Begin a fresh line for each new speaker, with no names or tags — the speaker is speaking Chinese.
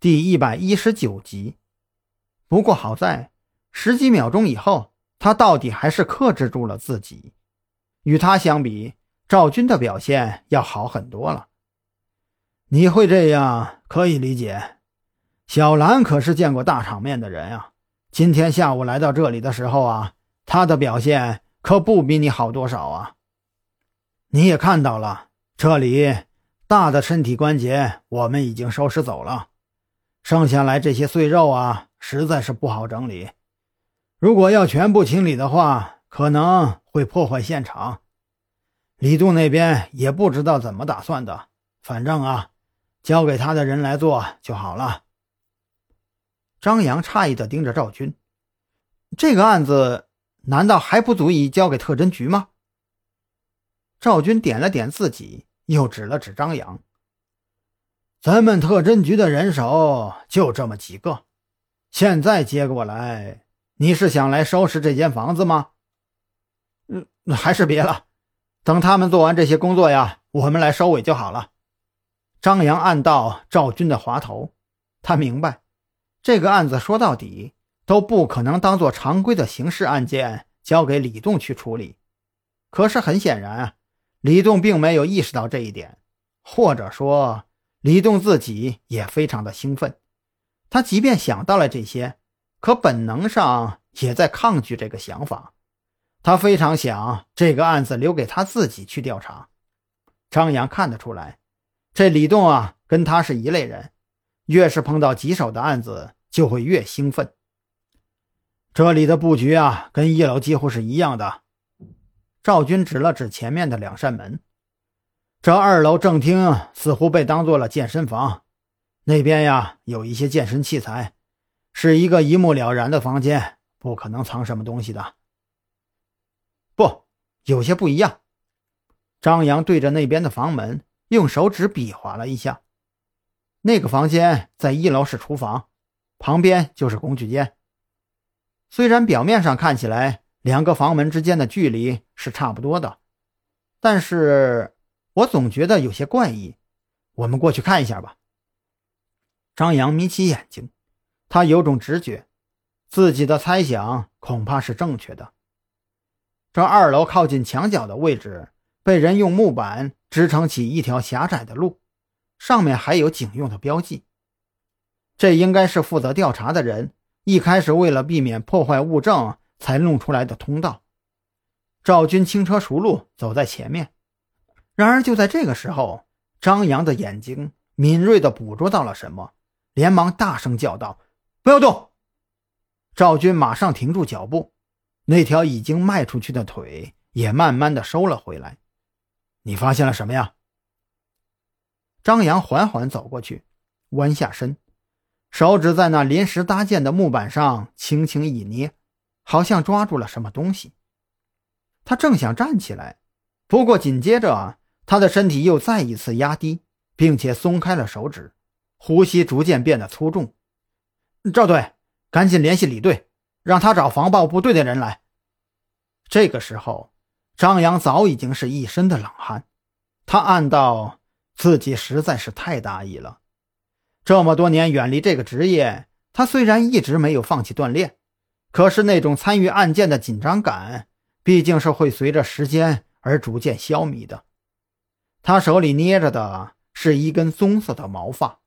第一百一十九集。不过好在十几秒钟以后，他到底还是克制住了自己。与他相比，赵军的表现要好很多了。你会这样可以理解。小兰可是见过大场面的人啊！今天下午来到这里的时候啊，他的表现可不比你好多少啊。你也看到了，这里大的身体关节我们已经收拾走了。剩下来这些碎肉啊，实在是不好整理。如果要全部清理的话，可能会破坏现场。李杜那边也不知道怎么打算的，反正啊，交给他的人来做就好了。张扬诧异的盯着赵军，这个案子难道还不足以交给特侦局吗？赵军点了点自己，又指了指张扬。咱们特侦局的人手就这么几个，现在接过来，你是想来收拾这间房子吗？嗯，还是别了，等他们做完这些工作呀，我们来收尾就好了。张扬暗道赵军的滑头，他明白，这个案子说到底都不可能当做常规的刑事案件交给李栋去处理。可是很显然啊，李栋并没有意识到这一点，或者说。李栋自己也非常的兴奋，他即便想到了这些，可本能上也在抗拒这个想法。他非常想这个案子留给他自己去调查。张扬看得出来，这李栋啊，跟他是一类人，越是碰到棘手的案子，就会越兴奋。这里的布局啊，跟一楼几乎是一样的。赵军指了指前面的两扇门。这二楼正厅似乎被当做了健身房，那边呀有一些健身器材，是一个一目了然的房间，不可能藏什么东西的。不，有些不一样。张扬对着那边的房门用手指比划了一下，那个房间在一楼是厨房，旁边就是工具间。虽然表面上看起来两个房门之间的距离是差不多的，但是。我总觉得有些怪异，我们过去看一下吧。张扬眯起眼睛，他有种直觉，自己的猜想恐怕是正确的。这二楼靠近墙角的位置，被人用木板支撑起一条狭窄的路，上面还有警用的标记。这应该是负责调查的人一开始为了避免破坏物证才弄出来的通道。赵军轻车熟路，走在前面。然而，就在这个时候，张扬的眼睛敏锐地捕捉到了什么，连忙大声叫道：“不要动！”赵军马上停住脚步，那条已经迈出去的腿也慢慢地收了回来。“你发现了什么呀？”张扬缓缓走过去，弯下身，手指在那临时搭建的木板上轻轻一捏，好像抓住了什么东西。他正想站起来，不过紧接着。他的身体又再一次压低，并且松开了手指，呼吸逐渐变得粗重。赵队，赶紧联系李队，让他找防暴部队的人来。这个时候，张扬早已经是一身的冷汗。他暗道自己实在是太大意了。这么多年远离这个职业，他虽然一直没有放弃锻炼，可是那种参与案件的紧张感，毕竟是会随着时间而逐渐消弭的。他手里捏着的是一根棕色的毛发，